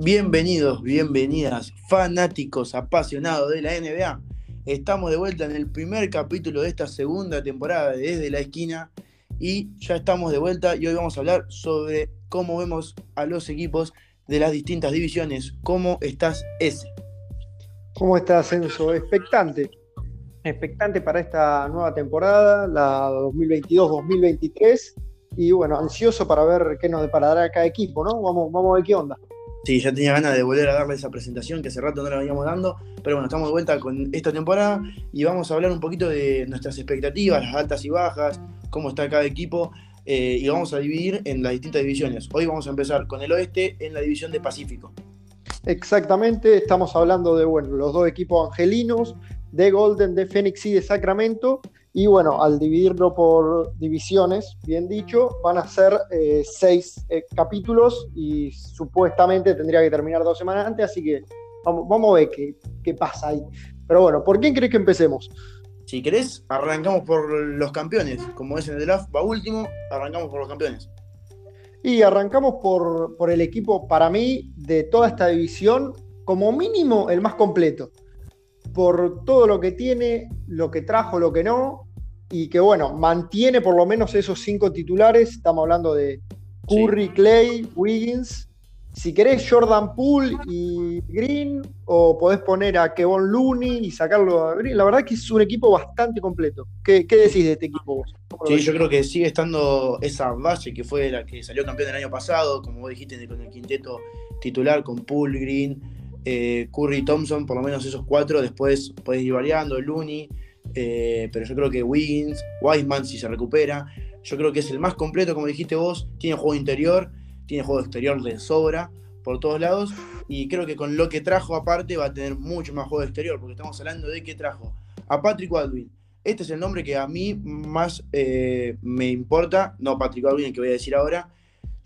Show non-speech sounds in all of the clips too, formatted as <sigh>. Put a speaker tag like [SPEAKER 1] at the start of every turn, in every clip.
[SPEAKER 1] Bienvenidos, bienvenidas, fanáticos apasionados de la NBA. Estamos de vuelta en el primer capítulo de esta segunda temporada de Desde la Esquina y ya estamos de vuelta y hoy vamos a hablar sobre cómo vemos a los equipos de las distintas divisiones. ¿Cómo estás ese?
[SPEAKER 2] ¿Cómo estás, Enzo? Expectante. Expectante para esta nueva temporada, la 2022-2023. Y bueno, ansioso para ver qué nos deparará cada equipo, ¿no? Vamos, vamos a ver qué onda.
[SPEAKER 1] Sí, ya tenía ganas de volver a darle esa presentación que hace rato no la veníamos dando, pero bueno, estamos de vuelta con esta temporada y vamos a hablar un poquito de nuestras expectativas, las altas y bajas, cómo está cada equipo eh, y vamos a dividir en las distintas divisiones. Hoy vamos a empezar con el oeste en la división de Pacífico.
[SPEAKER 2] Exactamente, estamos hablando de bueno, los dos equipos angelinos, de Golden, de Phoenix y de Sacramento. Y bueno, al dividirlo por divisiones, bien dicho, van a ser eh, seis eh, capítulos y supuestamente tendría que terminar dos semanas antes, así que vamos, vamos a ver qué, qué pasa ahí. Pero bueno, ¿por quién crees que empecemos?
[SPEAKER 1] Si querés, arrancamos por los campeones. Como es en el draft, va último, arrancamos por los campeones.
[SPEAKER 2] Y arrancamos por, por el equipo, para mí, de toda esta división, como mínimo el más completo por todo lo que tiene, lo que trajo, lo que no, y que bueno, mantiene por lo menos esos cinco titulares. Estamos hablando de Curry, Clay, Wiggins. Si querés Jordan Poole y Green, o podés poner a Kevon Looney y sacarlo a Green. La verdad que es un equipo bastante completo. ¿Qué, decís de este equipo vos?
[SPEAKER 1] Sí, yo creo que sigue estando esa base que fue la que salió campeón el año pasado, como vos dijiste, con el quinteto titular, con Poole, Green, eh, Curry Thompson, por lo menos esos cuatro, después podés ir variando, Looney, eh, pero yo creo que Wiggins, Wiseman, si se recupera, yo creo que es el más completo, como dijiste vos, tiene juego interior, tiene juego exterior de sobra por todos lados, y creo que con lo que trajo aparte va a tener mucho más juego exterior, porque estamos hablando de que trajo a Patrick Baldwin. Este es el nombre que a mí más eh, me importa, no Patrick Baldwin, el que voy a decir ahora,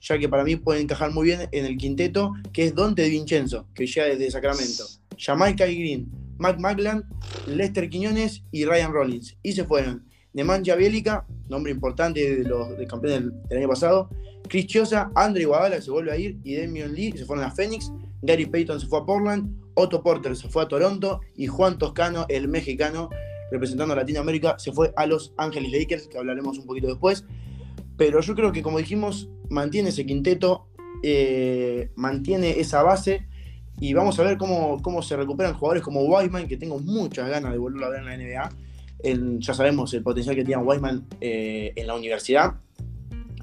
[SPEAKER 1] ya que para mí puede encajar muy bien en el quinteto, que es Dante Vincenzo, que llega desde Sacramento, Jamaica y Green, Mac Maglan, Lester Quiñones y Ryan Rollins. Y se fueron. Nemanja Bielica, nombre importante de los de campeones del, año pasado, Chris Chiosa, Andre Iguadala, que se vuelve a ir, y Demion Lee, se fueron a Phoenix, Gary Payton se fue a Portland, Otto Porter se fue a Toronto, y Juan Toscano, el mexicano, representando a Latinoamérica, se fue a Los Ángeles Lakers, que hablaremos un poquito después. Pero yo creo que, como dijimos, mantiene ese quinteto, eh, mantiene esa base y vamos a ver cómo, cómo se recuperan jugadores como Wiseman, que tengo muchas ganas de volverlo a ver en la NBA. ya sabemos el potencial que tiene Wiseman eh, en la universidad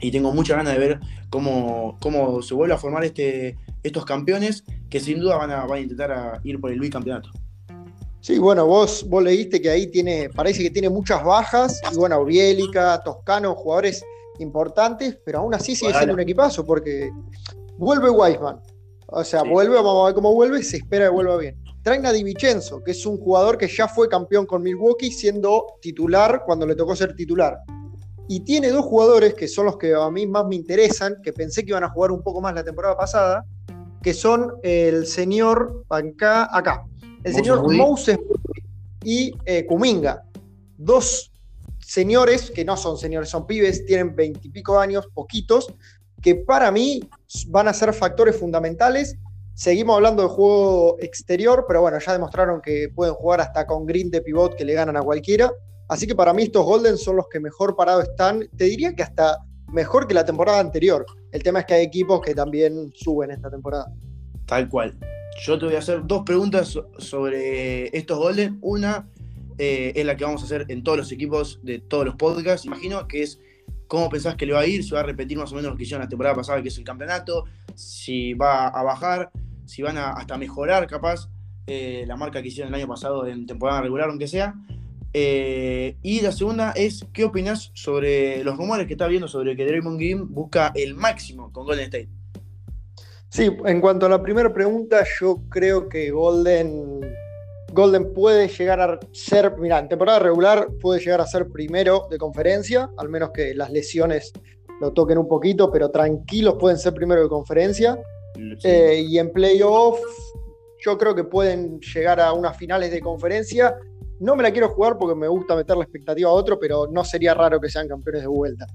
[SPEAKER 1] y tengo muchas ganas de ver cómo, cómo se vuelve a formar este, estos campeones que sin duda van a, van a intentar ir por el bicampeonato.
[SPEAKER 2] Sí, bueno, vos, vos leíste que ahí tiene, parece que tiene muchas bajas, y bueno, Bielica, Toscano, jugadores importantes, pero aún así sigue siendo un equipazo porque vuelve Wiseman. O sea, vuelve, vamos a ver cómo vuelve, se espera que vuelva bien. Traen a Di Vincenzo, que es un jugador que ya fue campeón con Milwaukee siendo titular cuando le tocó ser titular. Y tiene dos jugadores que son los que a mí más me interesan, que pensé que iban a jugar un poco más la temporada pasada, que son el señor acá, acá el señor Moses y eh, Kuminga. Dos señores, que no son señores, son pibes, tienen veintipico años, poquitos, que para mí van a ser factores fundamentales. Seguimos hablando de juego exterior, pero bueno, ya demostraron que pueden jugar hasta con green de pivot que le ganan a cualquiera. Así que para mí estos Golden son los que mejor parados están. Te diría que hasta mejor que la temporada anterior. El tema es que hay equipos que también suben esta temporada.
[SPEAKER 1] Tal cual. Yo te voy a hacer dos preguntas sobre estos Golden. Una, eh, es la que vamos a hacer en todos los equipos de todos los podcasts. Imagino que es cómo pensás que le va a ir, si va a repetir más o menos lo que hicieron la temporada pasada, que es el campeonato, si va a bajar, si van a hasta mejorar capaz eh, la marca que hicieron el año pasado en temporada regular, aunque sea. Eh, y la segunda es, ¿qué opinas sobre los rumores que está viendo sobre que Draymond Green busca el máximo con Golden State?
[SPEAKER 2] Sí, en cuanto a la primera pregunta, yo creo que Golden Golden puede llegar a ser, mira, en temporada regular puede llegar a ser primero de conferencia, al menos que las lesiones lo toquen un poquito, pero tranquilos pueden ser primero de conferencia. Eh, y en playoff yo creo que pueden llegar a unas finales de conferencia. No me la quiero jugar porque me gusta meter la expectativa a otro, pero no sería raro que sean campeones de vuelta.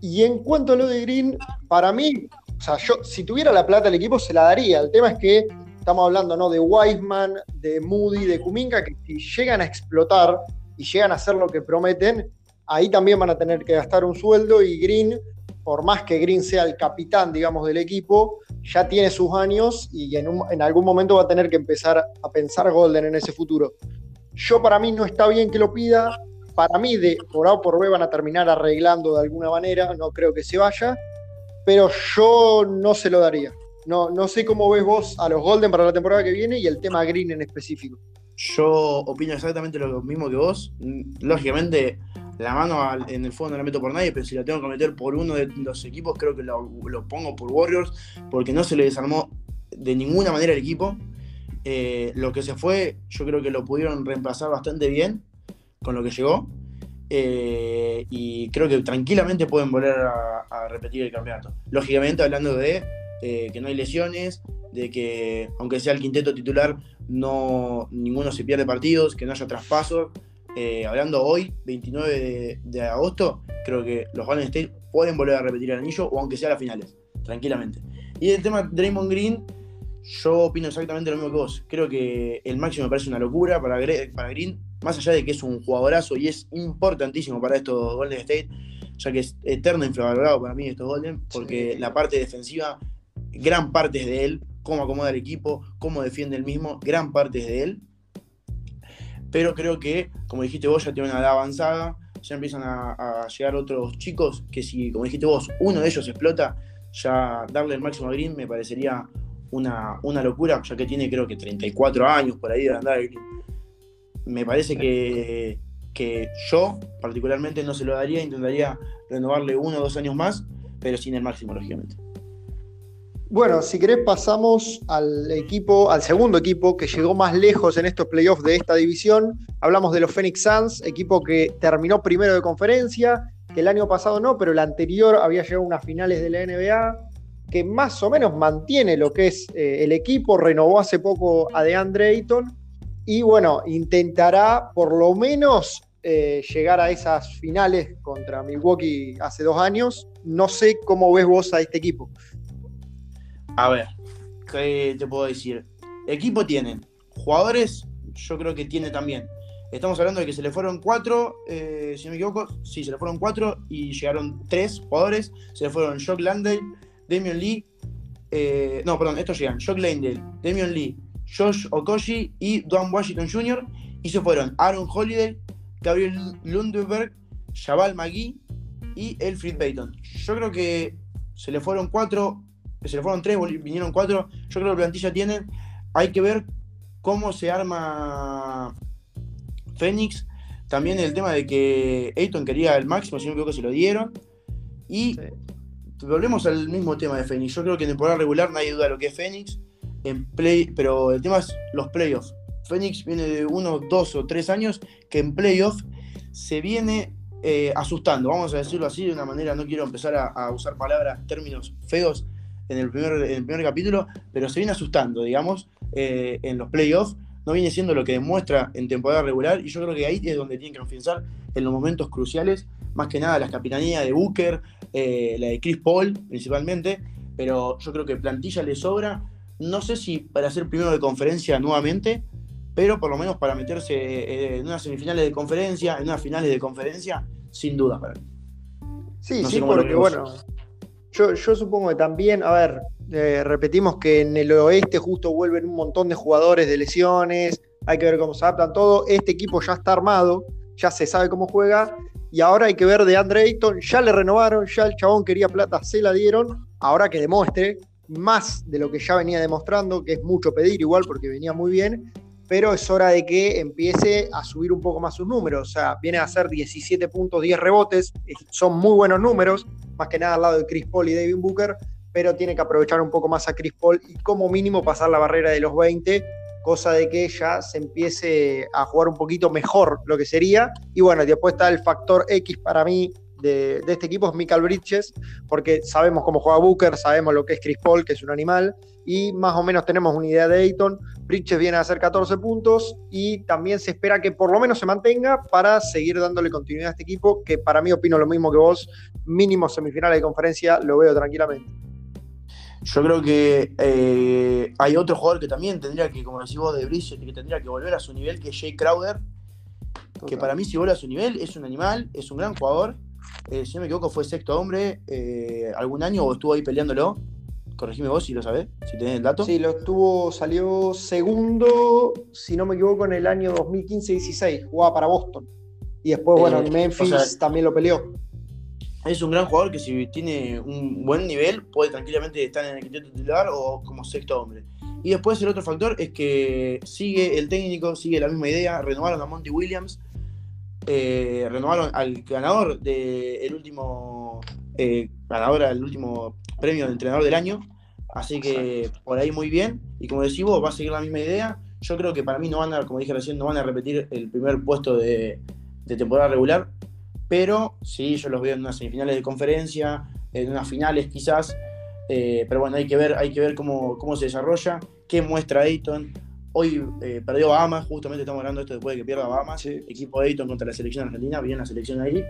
[SPEAKER 2] Y en cuanto a lo de Green, para mí o sea, yo si tuviera la plata el equipo se la daría. El tema es que estamos hablando ¿no? de Wiseman, de Moody, de Kuminga, que si llegan a explotar y llegan a hacer lo que prometen, ahí también van a tener que gastar un sueldo y Green, por más que Green sea el capitán, digamos, del equipo, ya tiene sus años y en, algún momento va a tener que empezar a pensar Golden en ese futuro. Yo para mí no está bien que lo pida, para mí de por A o por B van a terminar arreglando de alguna manera, no creo que se vaya, pero yo no se lo daría. No, no sé cómo ves vos a los Golden para la temporada que viene y el tema Green en específico.
[SPEAKER 1] Yo opino exactamente lo mismo que vos. Lógicamente, la mano en el fondo no la meto por nadie, pero si la tengo que meter por uno de los equipos, creo que lo, pongo por Warriors, porque no se le desarmó de ninguna manera el equipo. Eh, lo que se fue, yo creo que lo pudieron reemplazar bastante bien con lo que llegó. Eh, y creo que tranquilamente pueden volver a repetir el campeonato. Lógicamente, hablando de eh, que no hay lesiones, de que aunque sea el quinteto titular, no, ninguno se pierde partidos, que no haya traspasos. Eh, hablando hoy, 29 de, agosto, creo que los Golden State pueden volver a repetir el anillo, o aunque sea las finales, tranquilamente. Y el tema Draymond Green, yo opino exactamente lo mismo que vos. Creo que el máximo me parece una locura para, para Green, más allá de que es un jugadorazo y es importantísimo para estos Golden State, ya que es eterno infravalorado para mí estos Golden, porque la parte defensiva gran parte es de él, cómo acomoda el equipo, cómo defiende el mismo, gran parte es de él. Pero creo que, como dijiste vos, ya tiene una edad avanzada, ya empiezan a, llegar otros chicos que si, como dijiste vos, uno de ellos explota, ya darle el máximo a Green me parecería una, una locura, ya que tiene creo que 34 años por ahí de andar. Me parece que, que yo particularmente no se lo daría, intentaría renovarle uno o dos años más, pero sin el máximo, lógicamente.
[SPEAKER 2] Bueno, si querés pasamos al equipo, al segundo equipo que llegó más lejos en estos playoffs de esta división. Hablamos de los Phoenix Suns, equipo que terminó primero de conferencia, que el año pasado no, pero el anterior había llegado a unas finales de la NBA, que más o menos mantiene lo que es eh, el equipo, renovó hace poco a DeAndre Ayton y bueno, intentará por lo menos eh, llegar a esas finales contra Milwaukee hace dos años. No sé cómo ves vos a este equipo.
[SPEAKER 1] A ver, ¿qué te puedo decir? Equipo tienen. Jugadores, yo creo que tiene también. Estamos hablando de que se le fueron cuatro, eh, si no me equivoco, sí, se le fueron cuatro y llegaron tres jugadores. Se le fueron Jock Landale, Damian Lee, eh, no, perdón, estos llegan, Jock Landale, Damian Lee, Josh Okoshi y Don Washington Jr. Y se fueron Aaron Holiday, Gabriel Lundberg, Jabal McGee y Elfrid Payton. Yo creo que se le fueron cuatro, se le fueron tres, vinieron cuatro. Yo creo que la plantilla tiene. Hay que ver cómo se arma Fénix. También el tema de que Ayton quería el máximo, si no creo que se lo dieron. Y volvemos al mismo tema de Fénix. Yo creo que en temporada regular nadie duda de lo que es Fénix. En play, pero el tema es los playoffs. Fénix viene de uno, dos o tres años que en playoffs se viene eh, asustando, vamos a decirlo así de una manera, no quiero empezar a usar palabras, términos feos, en el primer, el primer capítulo, pero se viene asustando, digamos, eh, en los playoffs. No viene siendo lo que demuestra en temporada regular y yo creo que ahí es donde tienen que confianzar en los momentos cruciales, más que nada las capitanías de Booker, eh, la de Chris Paul principalmente, pero yo creo que plantilla le sobra, no sé si para ser primero de conferencia nuevamente, pero por lo menos para meterse eh, en unas semifinales de conferencia, en unas finales de conferencia, sin duda para mí.
[SPEAKER 2] Sí, sí, porque bueno, yo, supongo que también, a ver, eh, repetimos que en el oeste justo vuelven un montón de jugadores de lesiones, hay que ver cómo se adaptan todo. Este equipo ya está armado, ya se sabe cómo juega, y ahora hay que ver de Andre Ayton, ya le renovaron, ya el chabón quería plata, se la dieron, ahora que demuestre más de lo que ya venía demostrando, que es mucho pedir igual porque venía muy bien, pero es hora de que empiece a subir un poco más sus números. O sea, viene a hacer 17 puntos, 10 rebotes, son muy buenos números, más que nada al lado de Chris Paul y David Booker, pero tiene que aprovechar un poco más a Chris Paul y como mínimo pasar la barrera de los 20, cosa de que ya se empiece a jugar un poquito mejor lo que sería. Y bueno, después está el factor X para mí de, este equipo, es Michael Bridges, porque sabemos cómo juega Booker, sabemos lo que es Chris Paul, que es un animal, y más o menos tenemos una idea de Ayton. Bridges viene a hacer 14 puntos y también se espera que por lo menos se mantenga para seguir dándole continuidad a este equipo, que para mí opino lo mismo que vos, mínimo semifinales de conferencia lo veo tranquilamente.
[SPEAKER 1] Yo creo que eh, hay otro jugador que también tendría que, como decís vos, de Brice, que tendría que volver a su nivel, que es Jay Crowder. Que para mí, si vuelve a su nivel, es un animal, es un gran jugador. Eh, si no me equivoco, fue sexto hombre eh, algún año o estuvo ahí peleándolo. Corregime vos si lo sabés, si tenés el dato.
[SPEAKER 2] Sí, lo estuvo, salió segundo, si no me equivoco, en el año 2015-16. Jugaba para Boston. Y después, bueno, en Memphis también lo peleó
[SPEAKER 1] es un gran jugador que si tiene un buen nivel puede tranquilamente estar en el quinteto titular o como sexto hombre. Y después el otro factor es que sigue el técnico, sigue la misma idea, renovaron a Monty Williams, eh, renovaron al ganador del último eh, ganador del último premio de entrenador del año, así que por ahí muy bien. Y como decimos, va a seguir la misma idea. Yo creo que para mí no van a, como dije recién, no van a repetir el primer puesto de temporada regular, pero sí, yo los veo en unas semifinales de conferencia, en unas finales quizás, eh, pero bueno, hay que ver, hay que ver cómo, cómo se desarrolla, qué muestra Ayton. Hoy eh, perdió Bahamas, justamente estamos hablando de esto después de que pierda Bahamas, equipo de Ayton contra la selección argentina, bien la selección ahí.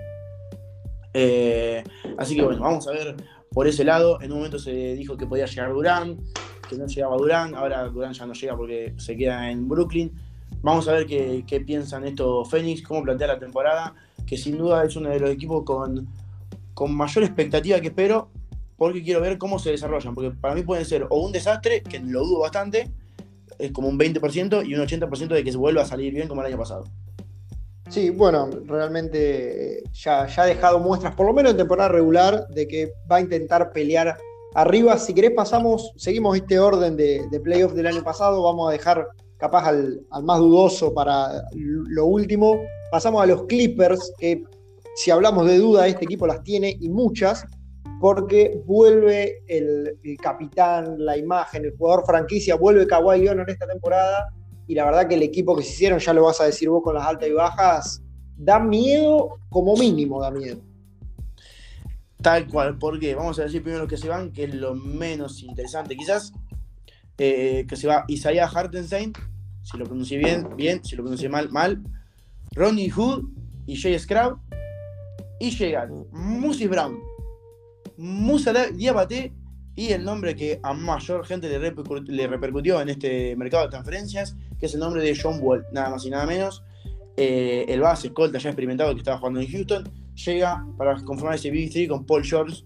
[SPEAKER 1] Eh, así que bueno, vamos a ver por ese lado. En un momento se dijo que podía llegar Durán, que no llegaba Durán, ahora Durán ya no llega porque se queda en Brooklyn. Vamos a ver qué, qué piensan estos Phoenix, cómo plantea la temporada que sin duda es uno de los equipos con, con mayor expectativa que espero, porque quiero ver cómo se desarrollan, porque para mí pueden ser o un desastre, que lo dudo bastante, es como un 20% y un 80% de que se vuelva a salir bien como el año pasado.
[SPEAKER 2] Sí, bueno, realmente ya, ya ha dejado muestras, por lo menos en temporada regular, de que va a intentar pelear arriba. Si querés, pasamos, seguimos este orden de, de playoff del año pasado, vamos a dejar capaz al, al, más dudoso para lo último, Pasamos a los Clippers, que si hablamos de duda, este equipo las tiene y muchas, porque vuelve el, capitán, la imagen, el jugador franquicia, vuelve Kawhi Leonard esta temporada. Y la verdad que el equipo que se hicieron, ya lo vas a decir vos con las altas y bajas, da miedo, como mínimo da miedo.
[SPEAKER 1] Tal cual, porque vamos a decir primero los que se van, que es lo menos interesante quizás, eh, que se va Isaiah Hartenstein, si lo pronuncié bien, bien, si lo pronuncié mal, mal, Ronnie Hood y Jay Scrub. Y llegan Musi Brown, Musa Diabate y el nombre que a mayor gente le, repercutió en este mercado de transferencias, que es el nombre de John Wall, nada más y nada menos. Eh, el base escolta ya experimentado que estaba jugando en Houston, llega para conformar ese BB3 con Paul George,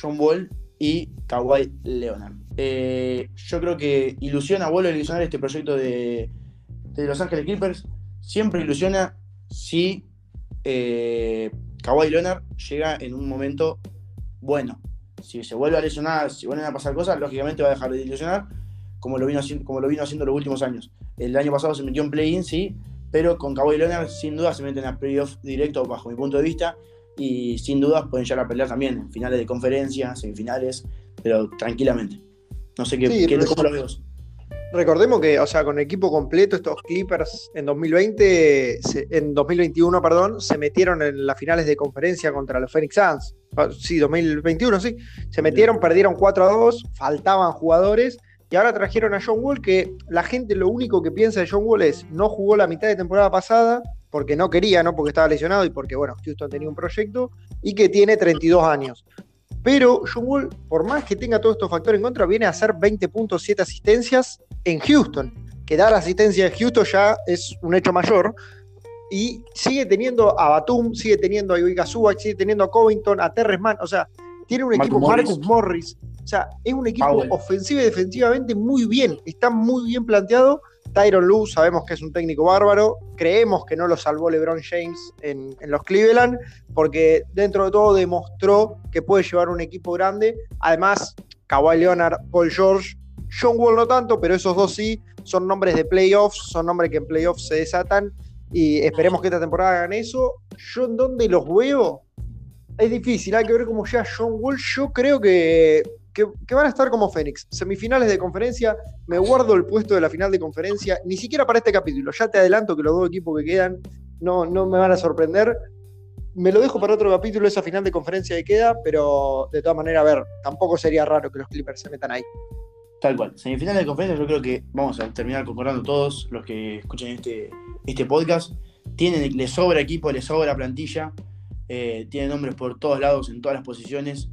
[SPEAKER 1] John Wall y Kawhi Leonard. Eh, yo creo que ilusiona, vuelve a ilusionar este proyecto de, de Los Ángeles Clippers siempre ilusiona si eh, Kawhi Leonard llega en un momento bueno. Si se vuelve a lesionar, si vuelven a pasar cosas, lógicamente va a dejar de ilusionar, como lo vino haciendo, como lo vino haciendo los últimos años. El año pasado se metió en play-in, sí, pero con Kawhi Leonard sin duda se meten a playoff directo bajo mi punto de vista y sin duda pueden llegar a pelear también en finales de conferencia, semifinales, pero tranquilamente. No sé qué, qué cómo lo veo.
[SPEAKER 2] Recordemos que, o sea, con equipo completo, estos Clippers en 2020, en 2021, perdón, se metieron en las finales de conferencia contra los Phoenix Suns. Ah, sí, 2021, sí. Se metieron, perdieron 4 a 2, faltaban jugadores. Y ahora trajeron a John Wall, que la gente lo único que piensa de John Wall es no jugó la mitad de temporada pasada porque no quería, no porque estaba lesionado y porque, bueno, Houston tenía un proyecto, y que tiene 32 años. Pero John Wall, por más que tenga todos estos factores en contra, viene a hacer 20.7 asistencias en Houston. Que dar asistencia en Houston ya es un hecho mayor. Y sigue teniendo a Batum, sigue teniendo a Ivica sigue teniendo a Covington, a Terres Mann. O sea, tiene un equipo Marcus Morris. O sea, es un equipo ofensivo y defensivamente muy bien. Está muy bien planteado Tyron Lue sabemos que es un técnico bárbaro, creemos que no lo salvó LeBron James en, los Cleveland, porque dentro de todo demostró que puede llevar un equipo grande. Además, Kawhi Leonard, Paul George, John Wall no tanto, pero esos dos sí, son nombres de playoffs, son nombres que en playoffs se desatan y esperemos que esta temporada hagan eso. Yo en dónde los veo, es difícil, hay que ver cómo llega John Wall. Yo creo que que, van a estar como Fénix. Semifinales de conferencia, me guardo el puesto de la final de conferencia, ni siquiera para este capítulo. Ya te adelanto que los dos equipos que quedan no, no me van a sorprender. Me lo dejo para otro capítulo, esa final de conferencia que queda, pero de todas maneras, a ver, tampoco sería raro que los Clippers se metan ahí.
[SPEAKER 1] Tal cual. Semifinales de conferencia, yo creo que vamos a terminar concordando todos los que escuchen este, este podcast. Tienen, les sobra equipo, les sobra plantilla. Eh, tienen nombres por todos lados, en todas las posiciones.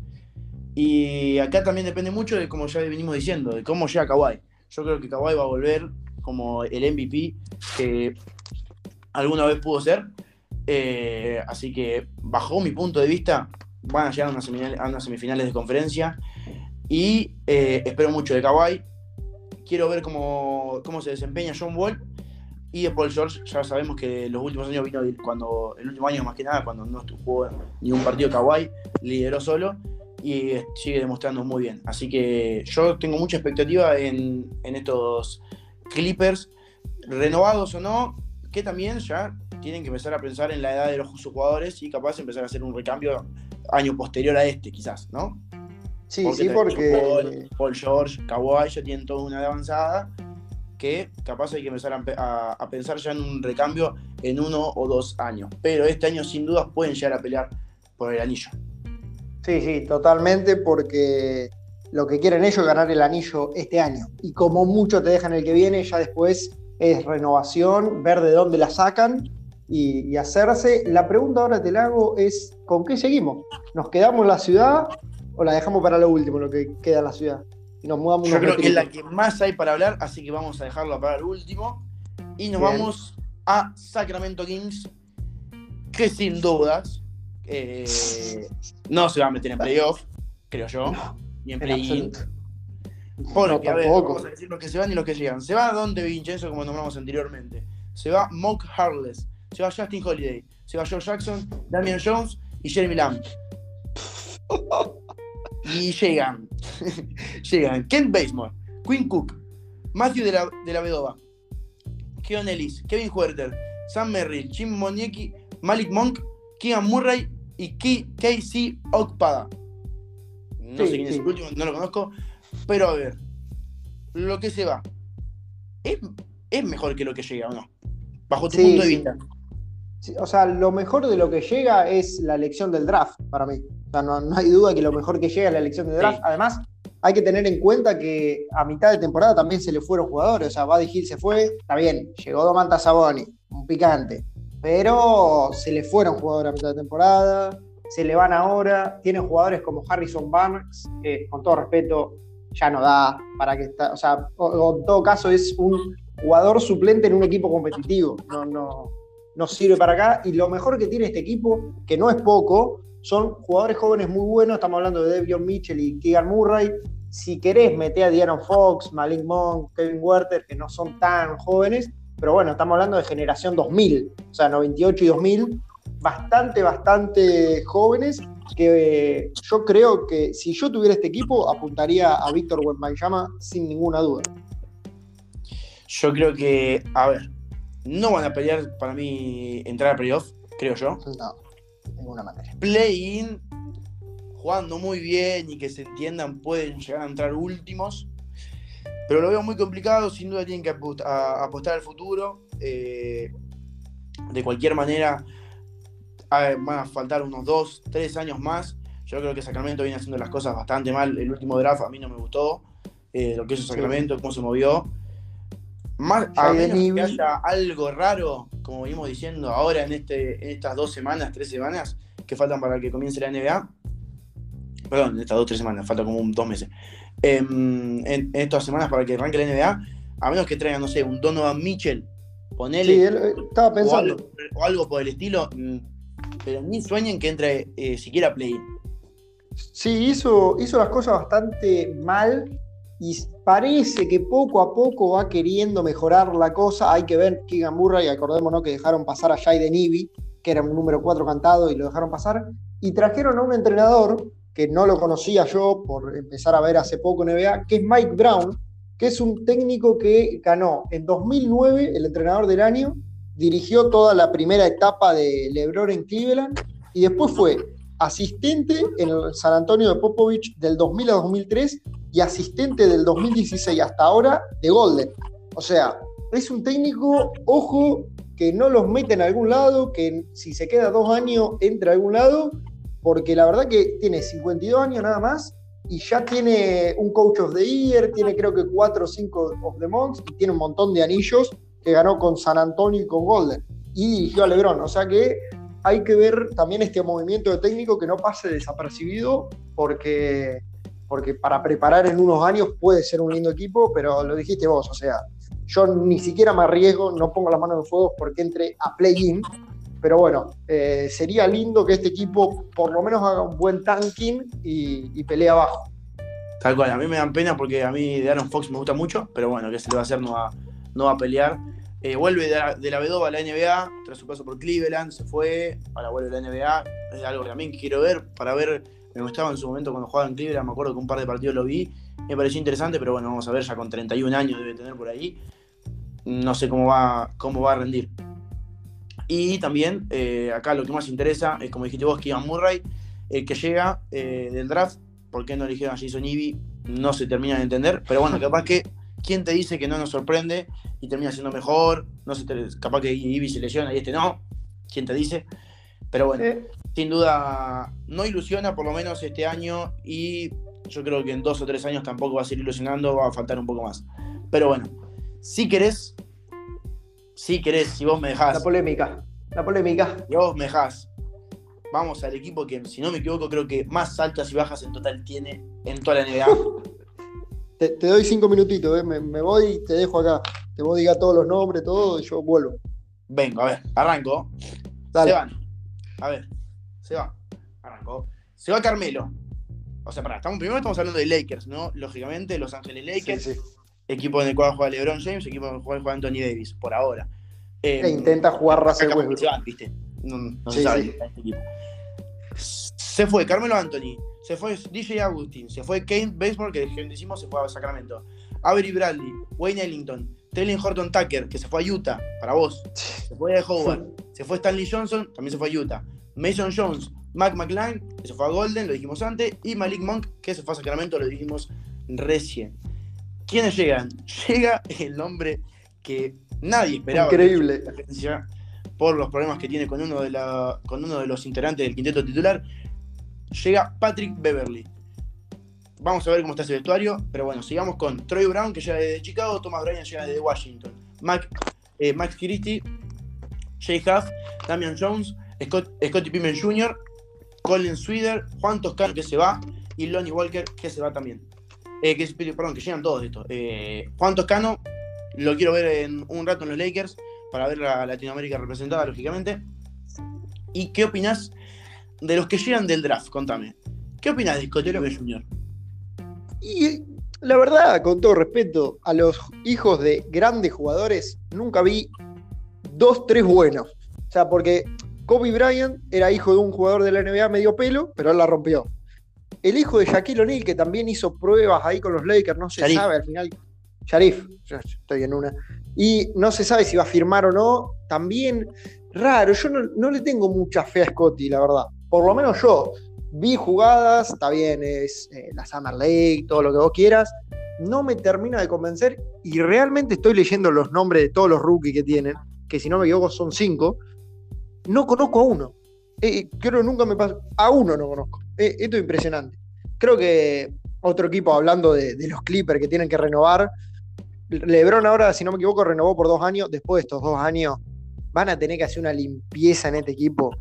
[SPEAKER 1] Y acá también depende mucho de, como ya venimos diciendo, de cómo llega Kawhi. Yo creo que Kawhi va a volver como el MVP que alguna vez pudo ser. Eh, así que, bajo mi punto de vista, van a llegar a unas semifinales de conferencia. Y eh, espero mucho de Kawhi. Quiero ver cómo, cómo se desempeña John Wall. Y de Paul George, ya sabemos que los últimos años vino cuando, el último año más que nada, cuando no jugó ni un partido Kawhi, lideró solo y sigue demostrando muy bien. Así que yo tengo mucha expectativa en, estos Clippers, renovados o no, que también ya tienen que empezar a pensar en la edad de los jugadores y capaz empezar a hacer un recambio año posterior a este, quizás, ¿no?
[SPEAKER 2] Sí, sí, porque.
[SPEAKER 1] Paul, George, Kawhi ya tienen toda una avanzada que capaz hay que empezar a, a, pensar ya en un recambio en uno o dos años. Pero este año sin dudas pueden llegar a pelear por el anillo.
[SPEAKER 2] Sí, sí, totalmente, porque lo que quieren ellos es ganar el anillo este año. Y como mucho te dejan el que viene, ya después es renovación, ver de dónde la sacan y, hacerse. La pregunta ahora te la hago es, ¿con qué seguimos? ¿Nos quedamos en la ciudad o la dejamos para lo último, lo que queda en la ciudad?
[SPEAKER 1] Y nos mudamos Yo creo que es la que más hay para hablar, así que vamos a dejarlo para el último. Y nos vamos a Sacramento Kings, que sin dudas eh, no se va a meter en playoff, creo yo, ni en play-in. Porque, a ver, vamos a decir los que se van y los que llegan. Se va Don de Vincenzo, como nombramos anteriormente. Se va Monk Harless. Se va Justin Holiday. Se va George Jackson, Damian Jones y Jeremy Lamb. <laughs> y llegan. <laughs> llegan Kent Basemore, Quinn Cook, Matthew de la, de la Vedova, Keon Ellis, Kevin Huerter, Sam Merrill, Jim Moniecki, Malik Monk, Keegan Murray y Casey Okpada. No sé quién es el último, no lo conozco. Pero a ver, lo que se va, ¿es, mejor que lo que llega o no? Bajo tu punto de vista.
[SPEAKER 2] O sea, lo mejor de lo que llega es la elección del draft, para mí. O sea, no, hay duda que lo mejor que llega es la elección del draft. Además, hay que tener en cuenta que a mitad de temporada también se le fueron jugadores. O sea, Buddy Hill se fue, está bien, llegó Domantas Saboni, un picante pero se le fueron jugadores a mitad de temporada, se le van ahora, tienen jugadores como Harrison Barnes, que con todo respeto ya no da para que está, o sea, en todo caso es un jugador suplente en un equipo competitivo, no, no, no sirve para acá, y lo mejor que tiene este equipo, que no es poco, son jugadores jóvenes muy buenos, estamos hablando de Devion Mitchell y Keegan Murray, si querés meter a Diana Fox, Malik Monk, Kevin Werther, que no son tan jóvenes, pero bueno, estamos hablando de generación 2000, o sea, 98 y 2000, bastante, bastante jóvenes, que yo creo que si yo tuviera este equipo, apuntaría a Víctor Wembanyama sin ninguna duda.
[SPEAKER 1] Yo creo que, a ver, no van a pelear para mí entrar a playoff, creo yo.
[SPEAKER 2] No, de ninguna manera.
[SPEAKER 1] Play-in, jugando muy bien y que se entiendan, pueden llegar a entrar últimos. Pero lo veo muy complicado, sin duda tienen que apostar al futuro. Eh, de cualquier manera, van a faltar unos dos, tres años más. Yo creo que Sacramento viene haciendo las cosas bastante mal. El último draft a mí no me gustó. Eh, lo que hizo Sacramento, cómo se movió. Más, a menos que haya algo raro, como venimos diciendo ahora en, este, en estas dos semanas, tres semanas que faltan para que comience la NBA. Perdón, en estas dos, tres semanas, falta como dos meses. Em, en, estas semanas para que arranque la NBA, a menos que traigan, no sé, un Donovan Mitchell, ponele.
[SPEAKER 2] Sí, él eh, estaba pensando.
[SPEAKER 1] O algo, por el estilo, mm, pero ni sueñen que entre eh, siquiera play.
[SPEAKER 2] Sí, hizo, hizo las cosas bastante mal y parece que poco a poco va queriendo mejorar la cosa. Hay que ver Keegan Murray, acordémonos que dejaron pasar a Jai Nivi, que era un número 4 cantado y lo dejaron pasar. Y trajeron a un entrenador que no lo conocía yo por empezar a ver hace poco NBA, que es Mike Brown, que es un técnico que ganó en 2009 el entrenador del año, dirigió toda la primera etapa de LeBron en Cleveland y después fue asistente en el San Antonio de Popovich del 2000 a 2003 y asistente del 2016 hasta ahora de Golden. O sea, es un técnico, ojo, que no los mete en algún lado, que si se queda dos años entra a algún lado porque la verdad que tiene 52 años nada más y ya tiene un Coach of the Year, tiene creo que 4 o 5 of the Months y tiene un montón de anillos que ganó con San Antonio y con Golden y dirigió a LeBron. O sea que hay que ver también este movimiento de técnico que no pase desapercibido, porque, porque para preparar en unos años puede ser un lindo equipo, pero lo dijiste vos, o sea, yo ni siquiera me arriesgo, no pongo la mano en fuego porque entre a play-in, pero bueno, eh, sería lindo que este equipo por lo menos haga un buen tanking y, pelee abajo.
[SPEAKER 1] Tal cual, a mí me dan pena porque a mí de Aaron Fox me gusta mucho, pero bueno, que se le va a hacer? No va, no a pelear. Eh, vuelve de la, de la B2 a la NBA, tras su paso por Cleveland, se fue, ahora vuelve a la NBA. Es algo que también quiero ver, para ver, me gustaba en su momento cuando jugaba en Cleveland, me acuerdo que un par de partidos lo vi, me pareció interesante, pero bueno, vamos a ver, ya con 31 años debe tener por ahí. No sé cómo va, cómo va a rendir. Y también, eh, acá lo que más interesa es, como dijiste vos, Keegan Murray, el que llega eh, del draft. ¿Por qué no eligieron a Jason Ivy? No se termina de entender. Pero bueno, capaz que, ¿quién te dice que no nos sorprende y termina siendo mejor? No capaz que Ivy se lesiona y este no. ¿Quién te dice? Pero bueno, sin duda no ilusiona por lo menos este año y yo creo que en dos o tres años tampoco va a seguir ilusionando, va a faltar un poco más. Pero bueno, si querés, si querés, si vos me dejás.
[SPEAKER 2] La polémica, la polémica.
[SPEAKER 1] Si vos me dejás. Vamos al equipo que, si no me equivoco, creo que más altas y bajas en total tiene en toda la NBA. <laughs>
[SPEAKER 2] te, doy cinco minutitos, eh. me, voy y te dejo acá. Te voy a diga todos los nombres, todo, y yo vuelvo.
[SPEAKER 1] Vengo, a ver, arranco. Se van. A ver, se va. Arrancó. Se va Carmelo. O sea, pará, estamos, primero estamos hablando de Lakers, ¿no? Lógicamente, Los Ángeles Lakers. Sí, sí equipo en el cual juega LeBron James, equipo en el cual juega Anthony Davis, por ahora.
[SPEAKER 2] e em, intenta jugar Russell Westbrook.
[SPEAKER 1] ¿viste? No, se sabe este equipo. Se fue Carmelo Anthony, se fue DJ Agustin, se fue Kane Baseball, que decimos se fue a Sacramento. Avery Bradley, Wayne Ellington, Taylor Horton Tucker, que se fue a Utah, para vos. Se fue a Howard. <laughs> Se fue Stanley Johnson, también se fue a Utah. Mason Jones, Mac McLean, que se fue a Golden, lo dijimos antes. Y Malik Monk, que se fue a Sacramento, lo dijimos recién. ¿Quiénes llegan? <laughs> Llega el nombre que nadie esperaba.
[SPEAKER 2] Increíble.
[SPEAKER 1] Por los problemas que tiene con uno, de con uno de los integrantes del quinteto titular. Llega Patrick Beverly. Vamos a ver cómo está ese vestuario. Pero bueno, sigamos con Troy Brown, que llega desde Chicago. Thomas Bryan llega desde Washington. Eh, Max Christie. Jay Huff. Damian Jones. Scott, Scottie Jr. Colin Sweeter. Juan Toscano, que se va. Y Lonnie Walker, que se va también. Eh, que, perdón, que llegan todos estos. Eh, Juan Toscano, lo quiero ver en un rato en los Lakers, para ver a Latinoamérica representada, lógicamente. ¿Y qué opinas de los que llegan del draft? Contame. ¿Qué opinas de Scottie Jr.?
[SPEAKER 2] Y la verdad, con todo respeto, a los hijos de grandes jugadores nunca vi dos, tres buenos. O sea, porque Kobe Bryant era hijo de un jugador de la NBA medio pelo, pero él la rompió el hijo de Shaquille O'Neal, que también hizo pruebas ahí con los Lakers, no se sabe al final. Sharif, estoy en una. Y no se sabe si va a firmar o no. También raro, yo no, le tengo mucha fe a Scotty, la verdad. Por lo menos yo vi jugadas, está bien, es eh, la Summer League, todo lo que vos quieras. No me termina de convencer y realmente estoy leyendo los nombres de todos los rookies que tienen, que si no me equivoco son cinco. No conozco a uno. Eh, creo que nunca me pasó. A uno no conozco. Eh, esto es impresionante. Creo que otro equipo, hablando de, los Clippers que tienen que renovar, LeBron ahora, si no me equivoco, renovó por dos años. Después de estos dos años, van a tener que hacer una limpieza en este equipo.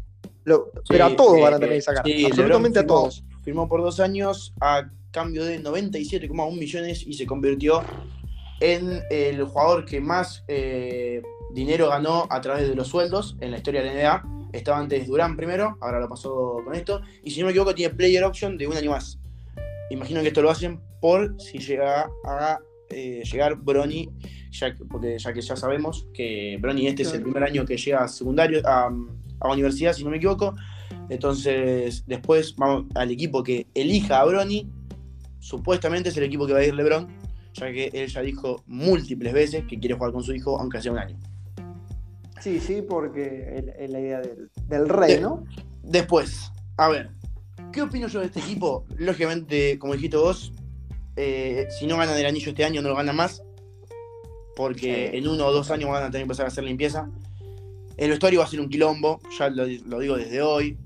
[SPEAKER 2] pero a todos van a tener que sacar. absolutamente a todos.
[SPEAKER 1] Firmó por dos años a cambio de 97,1 millones y se convirtió en el jugador que más eh, dinero ganó a través de los sueldos en la historia de la NBA estaba antes Durán primero, ahora lo pasó con esto. Y si no me equivoco, tiene player option de un año más. Imagino que esto lo hacen por si llega a eh, llegar Brony, ya que, porque ya que ya sabemos que Brony este es el primer año que llega a secundario, a, a universidad, si no me equivoco. Entonces, después vamos al equipo que elija a Brony. Supuestamente es el equipo que va a ir LeBron, ya que él ya dijo múltiples veces que quiere jugar con su hijo, aunque sea un año.
[SPEAKER 2] Sí, sí, porque es la idea del, rey, ¿no?
[SPEAKER 1] Después, a ver, ¿qué opino yo de este equipo? Lógicamente, como dijiste vos, eh, si no ganan el anillo este año, no lo ganan más. Porque en uno o dos años van a tener que empezar a hacer limpieza. El vestuario va a ser un quilombo, ya lo, digo desde hoy.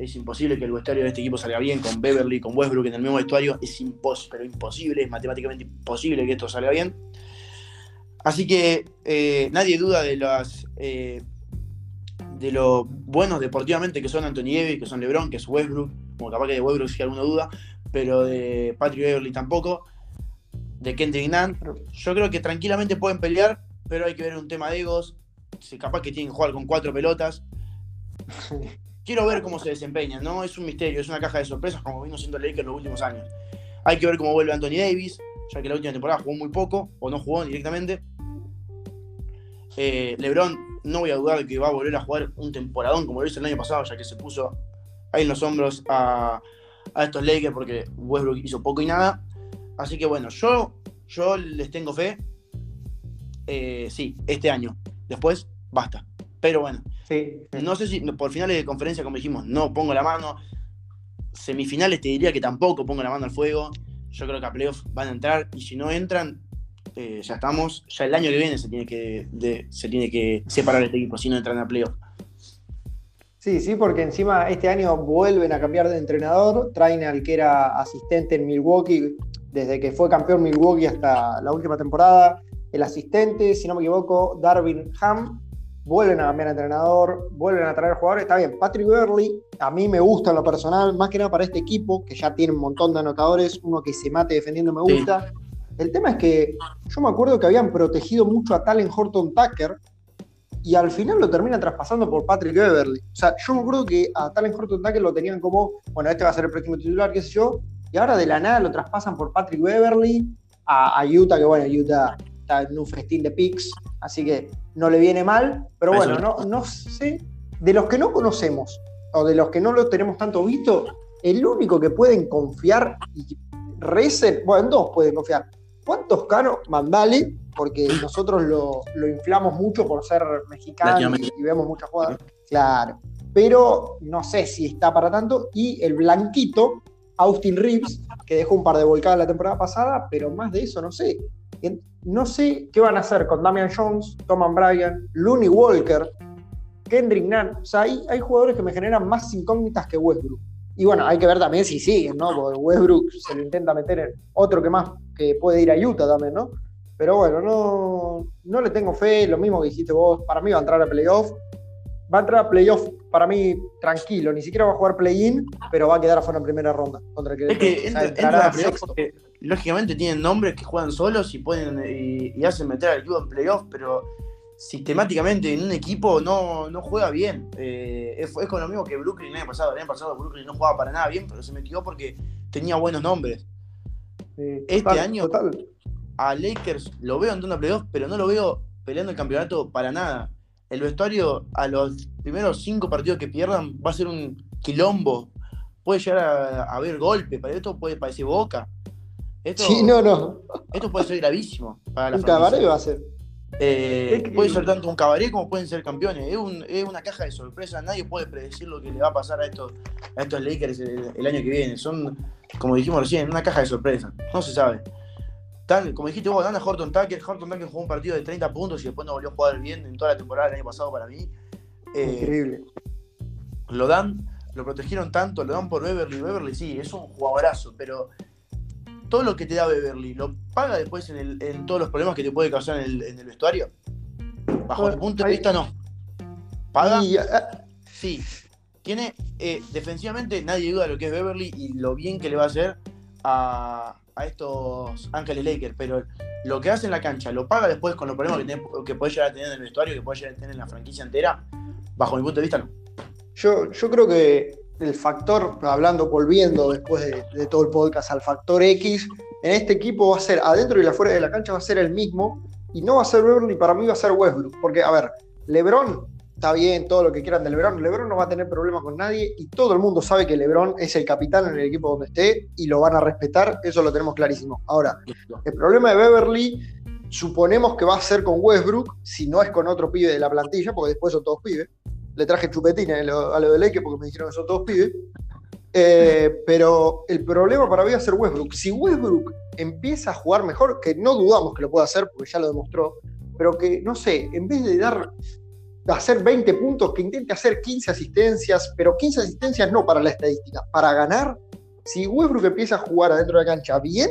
[SPEAKER 1] Es imposible que el vestuario de este equipo salga bien con Beverly, con Westbrook en el mismo vestuario. Es imposible, pero imposible, es matemáticamente imposible que esto salga bien. Así que eh, nadie duda de las, eh, de lo buenos deportivamente que son Anthony Davis, que son LeBron, que es Westbrook, como capaz que de Westbrook sí alguna duda, pero de Patrick Beverly tampoco, de Kendrick Nunn, yo creo que tranquilamente pueden pelear, pero hay que ver un tema de egos, si capaz que tienen que jugar con cuatro pelotas. <laughs> Quiero ver cómo se desempeñan, ¿no? Es un misterio, es una caja de sorpresas como vino siendo Lakers los últimos años. Hay que ver cómo vuelve Anthony Davis, ya que la última temporada jugó muy poco, o no jugó directamente. Eh, LeBron, no voy a dudar de que va a volver a jugar un temporadón como lo hizo el año pasado, ya que se puso ahí en los hombros a, estos Lakers porque Westbrook hizo poco y nada. Así que bueno, yo, yo les tengo fe. Eh, sí, este año. Después, basta. Pero bueno, no sé si por finales de conferencia, como dijimos, no pongo la mano. Semifinales te diría que tampoco pongo la mano al fuego. Yo creo que a playoffs van a entrar y si no entran, eh, ya estamos. Ya el año que viene se tiene que, se tiene que separar este equipo si no entran a playoffs.
[SPEAKER 2] Sí, sí, porque encima este año vuelven a cambiar de entrenador. Traen al que era asistente en Milwaukee desde que fue campeón Milwaukee hasta la última temporada. El asistente, si no me equivoco, Darvin Ham, vuelven a cambiar entrenador, vuelven a traer jugadores. Está bien, Patrick Beverly, a mí me gusta en lo personal, más que nada para este equipo, que ya tiene un montón de anotadores, uno que se mate defendiendo me gusta. El tema es que yo me acuerdo que habían protegido mucho a Talen Horton Tucker y al final lo terminan traspasando por Patrick Beverly. O sea, yo me acuerdo que a Talen Horton Tucker lo tenían como, bueno, este va a ser el próximo titular, qué sé yo, y ahora de la nada lo traspasan por Patrick Beverly a, a Utah, que bueno, Utah está en un festín de picks, así que no le viene mal, pero bueno, no, no sé, de los que no conocemos o de los que no lo tenemos tanto visto, el único que pueden confiar y recen, bueno, en dos pueden confiar. ¿Cuántos canos? Mandale, porque nosotros lo, inflamos mucho por ser mexicano y vemos muchas jugadas. Claro. Pero no sé si está para tanto. Y el blanquito, Austin Reeves, que dejó un par de volcadas la temporada pasada, pero más de eso no sé. No sé qué van a hacer con Damian Jones, Thomas Bryan, Looney Walker, Kendrick Nunn. O sea, hay, hay jugadores que me generan más incógnitas que Westbrook. Y bueno, hay que ver también si siguen, ¿no? Porque Westbrook se lo intenta meter en otro que más que puede ir a Utah también, ¿no? Pero bueno, no, no le tengo fe, lo mismo que dijiste vos, para mí va a entrar a playoff. Va a entrar a playoff para mí tranquilo, ni siquiera va a jugar play-in, pero va a quedar afuera en primera ronda. Contra
[SPEAKER 1] el que, es que entra, a playoff porque lógicamente tienen nombres que juegan solos y pueden y, hacen meter al equipo en playoff, pero sistemáticamente en un equipo no, no juega bien. Eh, es, con lo mismo que Brooklyn el año pasado. El año pasado Brooklyn no jugaba para nada bien, pero se metió porque tenía buenos nombres. este año a Lakers lo veo entrando a playoff, pero no lo veo peleando el campeonato para nada. El vestuario a los primeros cinco partidos que pierdan va a ser un quilombo. Puede llegar a, haber golpe, para esto puede parecer boca.
[SPEAKER 2] Esto, sí, no, no.
[SPEAKER 1] Esto puede ser gravísimo para la
[SPEAKER 2] Un cabaret va a ser.
[SPEAKER 1] Eh, puede ser tanto un cabaret como pueden ser campeones. Es, una caja de sorpresa. Nadie puede predecir lo que le va a pasar a estos, a estos Lakers el, año que viene. Son, como dijimos recién, una caja de sorpresa. No se sabe. como dijiste vos, dan a Horton Tucker. Horton Tucker jugó un partido de 30 puntos y después no volvió a jugar bien en toda la temporada del año pasado para mí.
[SPEAKER 2] Eh, Increíble.
[SPEAKER 1] Lo dan, lo protegieron tanto, lo dan por Beverly. Beverly sí, es un jugadorazo, pero todo lo que te da Beverly, ¿lo paga después en, todos los problemas que te puede causar en el, vestuario? Bajo tu punto de vista, no. ¿Paga? Ah, sí. Tiene, eh, defensivamente, nadie duda de lo que es Beverly y lo bien que le va a hacer a, estos Ángeles Lakers, pero lo que hace en la cancha, ¿lo paga después con los problemas que, puede llegar a tener en el vestuario, que puede llegar a tener en la franquicia entera? Bajo mi punto de vista, no.
[SPEAKER 2] Yo, yo creo que el factor, hablando, volviendo después de, todo el podcast al factor X, en este equipo va a ser, adentro y afuera de la cancha va a ser el mismo, y no va a ser Beverly, para mí va a ser Westbrook, porque, a ver, LeBron está bien, todo lo que quieran de LeBron, LeBron no va a tener problemas con nadie, y todo el mundo sabe que LeBron es el capitán en el equipo donde esté, y lo van a respetar, eso lo tenemos clarísimo. Ahora, el problema de Beverly, suponemos que va a ser con Westbrook, si no es con otro pibe de la plantilla, porque después son todos pibes, le traje chupetines a lo, de Lake porque me dijeron que son todos pibes. Eh, <laughs> pero el problema para mí va a ser Westbrook. Si Westbrook empieza a jugar mejor, que no dudamos que lo pueda hacer porque ya lo demostró, pero que, no sé, en vez de dar hacer 20 puntos, que intente hacer 15 asistencias, pero 15 asistencias no para la estadística, para ganar, si Westbrook empieza a jugar adentro de la cancha bien,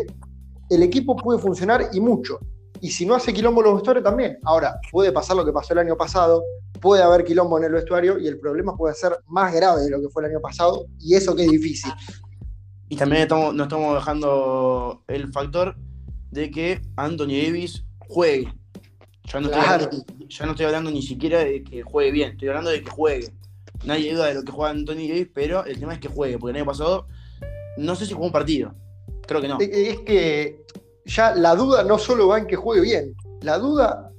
[SPEAKER 2] el equipo puede funcionar y mucho. Y si no hace quilombo en los vestuarios también. Ahora, puede pasar lo que pasó el año pasado, puede haber quilombo en el vestuario y el problema puede ser más grave de lo que fue el año pasado y eso que es difícil.
[SPEAKER 1] Y también estamos, nos estamos dejando el factor de que Anthony Davis juegue. Ya no, estoy hablando, ni siquiera de que juegue bien, estoy hablando de que juegue. Nadie duda de lo que juega Anthony Davis, pero el tema es que juegue, porque el año pasado no sé si jugó un partido. Creo que no.
[SPEAKER 2] Es que ya la duda no solo va en que juegue bien, la duda,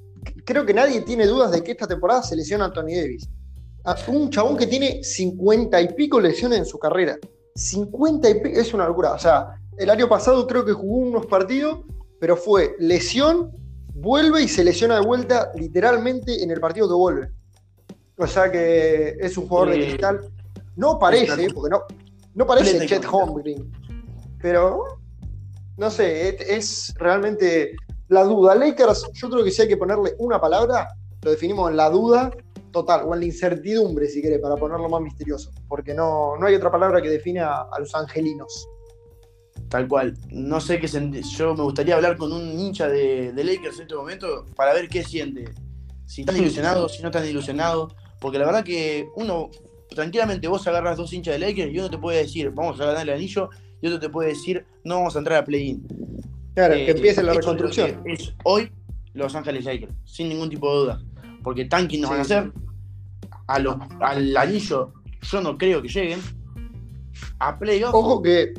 [SPEAKER 2] creo que nadie tiene dudas de que esta temporada se lesiona Anthony Davis. Un chabón que tiene cincuenta y pico lesiones en su carrera. 50 y pico, es una locura. O sea, el año pasado creo que jugó unos partidos, pero fue lesión, vuelve y se lesiona de vuelta literalmente en el partido que vuelve. O sea que es un jugador de cristal. No parece, porque no, no parece Chet Holmgren. Pero, no sé, es, realmente la duda. Lakers, yo creo que si hay que ponerle una palabra, lo definimos en la duda total, o en la incertidumbre, si quiere, para ponerlo más misterioso. Porque no, no hay otra palabra que defina a los angelinos.
[SPEAKER 1] Tal cual. No sé qué Yo me gustaría hablar con un hincha de, Lakers en este momento para ver qué siente. Si están <laughs> ilusionados, si no están ilusionados. Porque la verdad que uno, tranquilamente vos agarras dos hinchas de Lakers y uno te puede decir, vamos a ganar el anillo, y otro te puede decir, no vamos a entrar a play-in.
[SPEAKER 2] Claro, que eh, empiece la reconstrucción.
[SPEAKER 1] Es hoy Los Ángeles Lakers, sin ningún tipo de duda. Porque tanking no van a hacer. A los, al anillo yo no creo que lleguen. A playoff.
[SPEAKER 2] Ojo que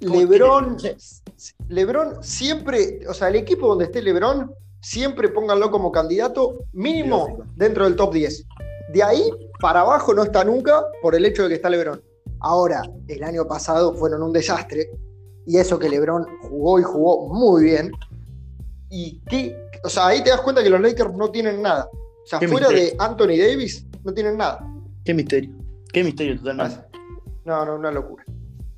[SPEAKER 2] Lebron, Lebron siempre, o sea, el equipo donde esté Lebron, siempre pónganlo como candidato mínimo dentro del top 10. De ahí para abajo no está nunca por el hecho de que está Lebron. Ahora, el año pasado fueron un desastre y eso que Lebron jugó y jugó muy bien. Y que, o sea, ahí te das cuenta que los Lakers no tienen nada. O sea, fuera de Anthony Davis, no tienen nada.
[SPEAKER 1] Qué misterio. Qué misterio totalmente.
[SPEAKER 2] No, no, una locura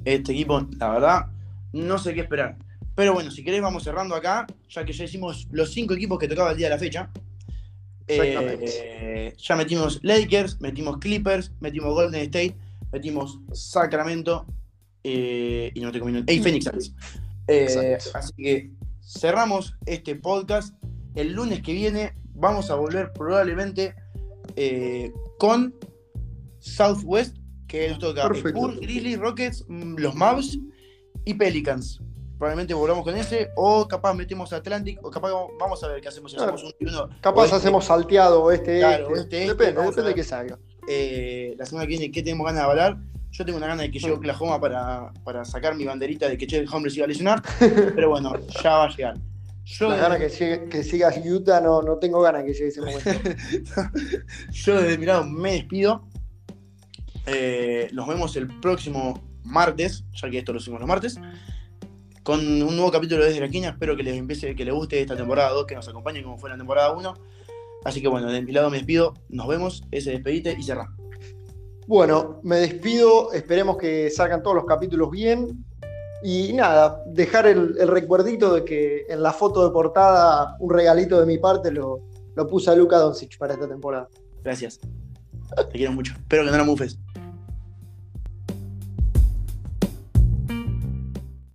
[SPEAKER 1] este equipo, la verdad, no sé qué esperar. Pero bueno, si querés vamos cerrando acá, ya que ya hicimos los cinco equipos que tocaba el día de la fecha. Eh, ya metimos Lakers, metimos Clippers, metimos Golden State, metimos Sacramento eh, y no te. Hey, Phoenix <laughs> eh, así que cerramos este podcast. El lunes que viene vamos a volver probablemente con Southwest que nos toca Grizzlies, Rockets, mm, los Mavs y Pelicans. Probablemente volvamos con ese, o capaz metemos Atlantic, o capaz vamos a ver qué hacemos. hacemos un,
[SPEAKER 2] capaz este. hacemos salteado este, claro, este. este depende, depende de qué salga.
[SPEAKER 1] Eh, la semana que viene, ¿qué tenemos ganas de hablar? Yo tengo una gana de que llegue <laughs> Oklahoma para, para sacar mi banderita de que Chet Holmes iba a lesionar, <laughs> pero bueno, ya va a llegar.
[SPEAKER 2] Yo la gana que, que sigas Utah, no, no tengo ganas que llegue ese <laughs> momento.
[SPEAKER 1] Yo desde mi lado me despido. Eh, nos vemos el próximo martes, ya que esto lo hicimos los martes, con un nuevo capítulo desde la esquina. Espero que les empiece, que les guste esta temporada 2, que nos acompañen como fue la temporada 1. Así que bueno, de mi lado me despido, nos vemos, ese despedite y cerra.
[SPEAKER 2] Bueno, me despido, esperemos que salgan todos los capítulos bien. Y nada, dejar el, recuerdito de que en la foto de portada, un regalito de mi parte, lo, lo puse a Luca Doncic para esta temporada.
[SPEAKER 1] Gracias. Te quiero mucho. Espero que no lo mufes.